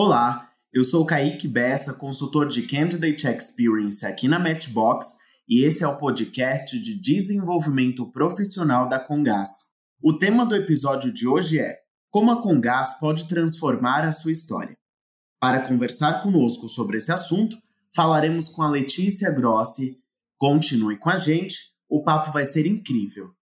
Olá, eu sou Kaique Bessa, consultor de Candidate Experience aqui na Matchbox e esse é o podcast de desenvolvimento profissional da Congás. O tema do episódio de hoje é Como a Congás pode transformar a sua história. Para conversar conosco sobre esse assunto, falaremos com a Letícia Grossi. Continue com a gente, o papo vai ser incrível.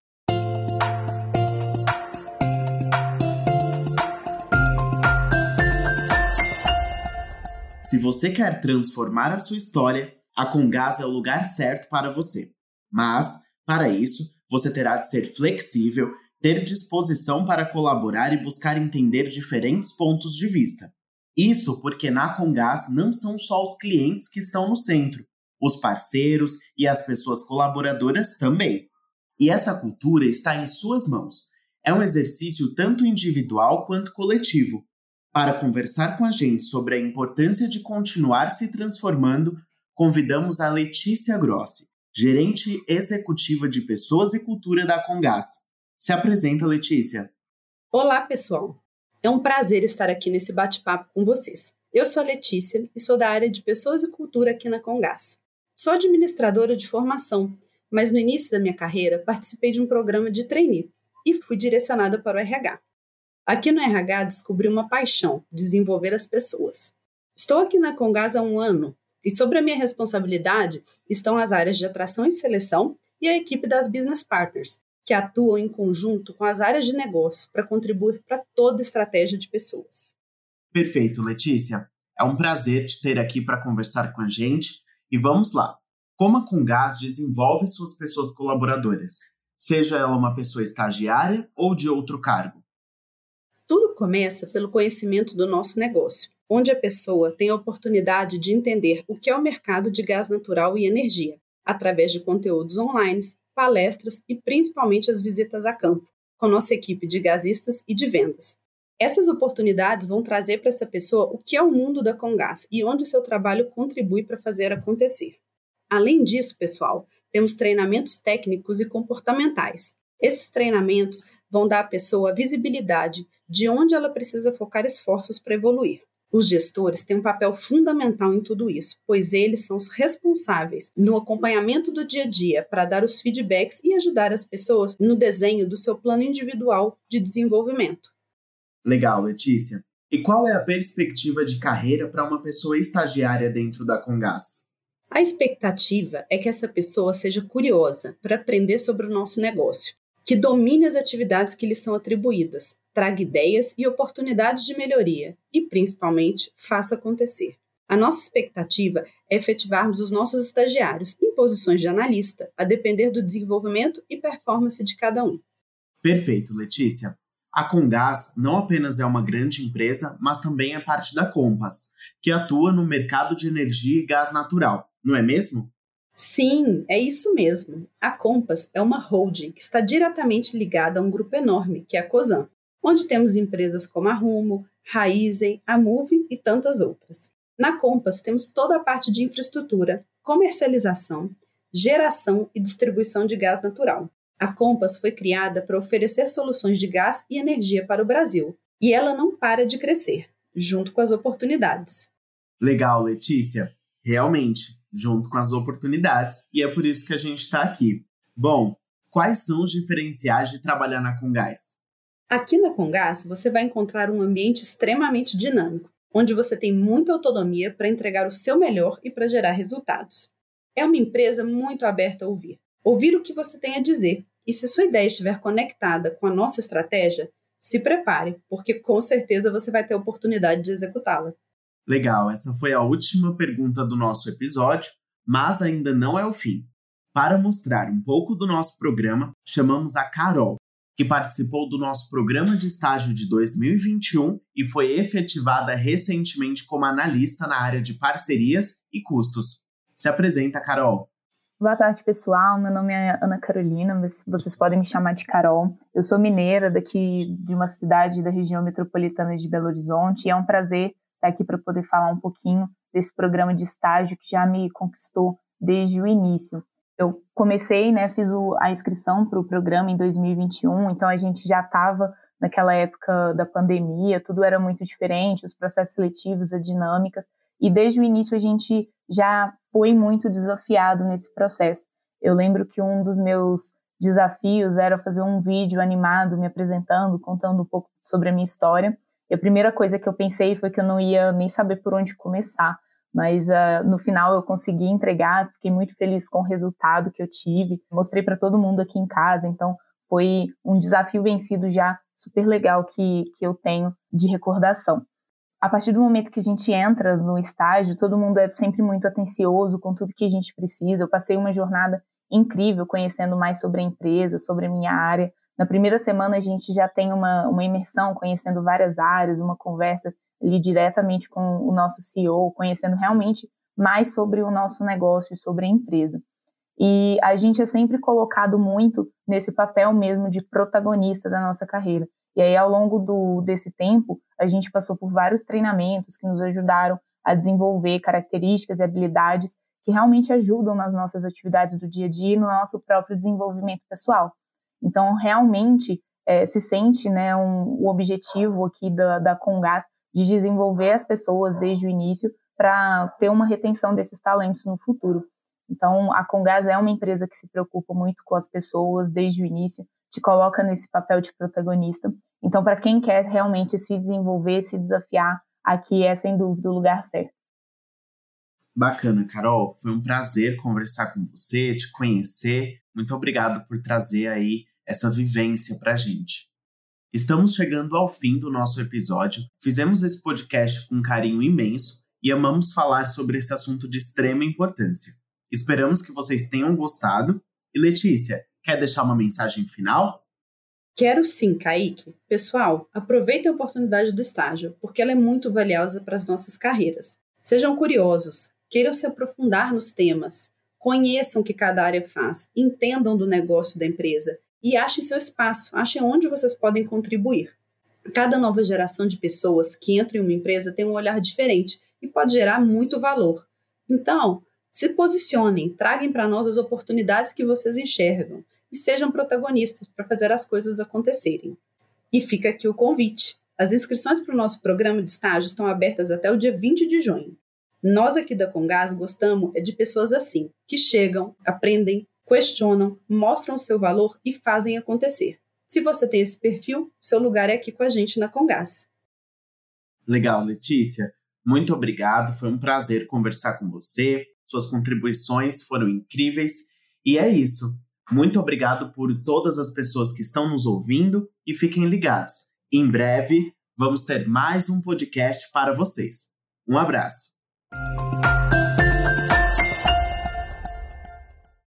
Se você quer transformar a sua história, a Congás é o lugar certo para você. Mas, para isso, você terá de ser flexível, ter disposição para colaborar e buscar entender diferentes pontos de vista. Isso porque na Congás não são só os clientes que estão no centro, os parceiros e as pessoas colaboradoras também. E essa cultura está em suas mãos. É um exercício tanto individual quanto coletivo, para conversar com a gente sobre a importância de continuar se transformando, convidamos a Letícia Grossi, gerente executiva de Pessoas e Cultura da Congás. Se apresenta, Letícia. Olá, pessoal. É um prazer estar aqui nesse bate-papo com vocês. Eu sou a Letícia e sou da área de Pessoas e Cultura aqui na Congás. Sou administradora de formação, mas no início da minha carreira participei de um programa de trainee e fui direcionada para o RH. Aqui no RH descobri uma paixão, desenvolver as pessoas. Estou aqui na Congás há um ano e sobre a minha responsabilidade estão as áreas de atração e seleção e a equipe das Business Partners, que atuam em conjunto com as áreas de negócio para contribuir para toda estratégia de pessoas. Perfeito, Letícia. É um prazer te ter aqui para conversar com a gente e vamos lá. Como a Congás desenvolve suas pessoas colaboradoras, seja ela uma pessoa estagiária ou de outro cargo? Tudo começa pelo conhecimento do nosso negócio, onde a pessoa tem a oportunidade de entender o que é o mercado de gás natural e energia, através de conteúdos online, palestras e principalmente as visitas a campo, com nossa equipe de gasistas e de vendas. Essas oportunidades vão trazer para essa pessoa o que é o mundo da Congás e onde o seu trabalho contribui para fazer acontecer. Além disso, pessoal, temos treinamentos técnicos e comportamentais. Esses treinamentos vão dar à pessoa a visibilidade de onde ela precisa focar esforços para evoluir. Os gestores têm um papel fundamental em tudo isso, pois eles são os responsáveis no acompanhamento do dia a dia para dar os feedbacks e ajudar as pessoas no desenho do seu plano individual de desenvolvimento. Legal, Letícia. E qual é a perspectiva de carreira para uma pessoa estagiária dentro da Congás? A expectativa é que essa pessoa seja curiosa para aprender sobre o nosso negócio que domine as atividades que lhe são atribuídas, traga ideias e oportunidades de melhoria e, principalmente, faça acontecer. A nossa expectativa é efetivarmos os nossos estagiários em posições de analista, a depender do desenvolvimento e performance de cada um. Perfeito, Letícia. A Congás não apenas é uma grande empresa, mas também é parte da Compass, que atua no mercado de energia e gás natural, não é mesmo? Sim, é isso mesmo. A Compass é uma holding que está diretamente ligada a um grupo enorme, que é a COSAN, onde temos empresas como a Rumo, Raizen, a Move e tantas outras. Na Compass temos toda a parte de infraestrutura, comercialização, geração e distribuição de gás natural. A Compass foi criada para oferecer soluções de gás e energia para o Brasil, e ela não para de crescer, junto com as oportunidades. Legal, Letícia. Realmente, junto com as oportunidades, e é por isso que a gente está aqui. Bom, quais são os diferenciais de trabalhar na Congás? Aqui na Congás, você vai encontrar um ambiente extremamente dinâmico, onde você tem muita autonomia para entregar o seu melhor e para gerar resultados. É uma empresa muito aberta a ouvir. Ouvir o que você tem a dizer. E se sua ideia estiver conectada com a nossa estratégia, se prepare, porque com certeza você vai ter a oportunidade de executá-la. Legal, essa foi a última pergunta do nosso episódio, mas ainda não é o fim. Para mostrar um pouco do nosso programa, chamamos a Carol, que participou do nosso programa de estágio de 2021 e foi efetivada recentemente como analista na área de parcerias e custos. Se apresenta, Carol. Boa tarde, pessoal. Meu nome é Ana Carolina, mas vocês podem me chamar de Carol. Eu sou mineira daqui de uma cidade da região metropolitana de Belo Horizonte e é um prazer estar aqui para poder falar um pouquinho desse programa de estágio que já me conquistou desde o início. Eu comecei, né, fiz o, a inscrição para o programa em 2021, então a gente já estava naquela época da pandemia, tudo era muito diferente, os processos seletivos, as dinâmicas, e desde o início a gente já foi muito desafiado nesse processo. Eu lembro que um dos meus desafios era fazer um vídeo animado me apresentando, contando um pouco sobre a minha história. E a primeira coisa que eu pensei foi que eu não ia nem saber por onde começar, mas uh, no final eu consegui entregar, fiquei muito feliz com o resultado que eu tive. Mostrei para todo mundo aqui em casa, então foi um desafio vencido já super legal que, que eu tenho de recordação. A partir do momento que a gente entra no estágio, todo mundo é sempre muito atencioso com tudo que a gente precisa. Eu passei uma jornada incrível conhecendo mais sobre a empresa, sobre a minha área. Na primeira semana a gente já tem uma, uma imersão conhecendo várias áreas, uma conversa ali diretamente com o nosso CEO, conhecendo realmente mais sobre o nosso negócio e sobre a empresa. E a gente é sempre colocado muito nesse papel mesmo de protagonista da nossa carreira. E aí, ao longo do, desse tempo, a gente passou por vários treinamentos que nos ajudaram a desenvolver características e habilidades que realmente ajudam nas nossas atividades do dia a dia e no nosso próprio desenvolvimento pessoal. Então, realmente, é, se sente né, um, o objetivo aqui da, da Congás de desenvolver as pessoas desde o início para ter uma retenção desses talentos no futuro. Então, a Congás é uma empresa que se preocupa muito com as pessoas desde o início, te coloca nesse papel de protagonista. Então, para quem quer realmente se desenvolver, se desafiar, aqui é sem dúvida o lugar certo. Bacana, Carol. Foi um prazer conversar com você, te conhecer. Muito obrigado por trazer aí essa vivência para a gente. Estamos chegando ao fim do nosso episódio. Fizemos esse podcast com um carinho imenso e amamos falar sobre esse assunto de extrema importância. Esperamos que vocês tenham gostado. E Letícia, quer deixar uma mensagem final? Quero sim, Kaique. Pessoal, aproveitem a oportunidade do estágio, porque ela é muito valiosa para as nossas carreiras. Sejam curiosos, queiram se aprofundar nos temas, conheçam o que cada área faz, entendam do negócio da empresa e achem seu espaço, achem onde vocês podem contribuir. Cada nova geração de pessoas que entra em uma empresa tem um olhar diferente e pode gerar muito valor. Então, se posicionem, tragam para nós as oportunidades que vocês enxergam e sejam protagonistas para fazer as coisas acontecerem. E fica aqui o convite. As inscrições para o nosso programa de estágio estão abertas até o dia 20 de junho. Nós aqui da Congás gostamos é de pessoas assim, que chegam, aprendem, questionam, mostram o seu valor e fazem acontecer. Se você tem esse perfil, seu lugar é aqui com a gente na Congás. Legal, Letícia. Muito obrigado, foi um prazer conversar com você. Suas contribuições foram incríveis. E é isso. Muito obrigado por todas as pessoas que estão nos ouvindo e fiquem ligados. Em breve, vamos ter mais um podcast para vocês. Um abraço. あ!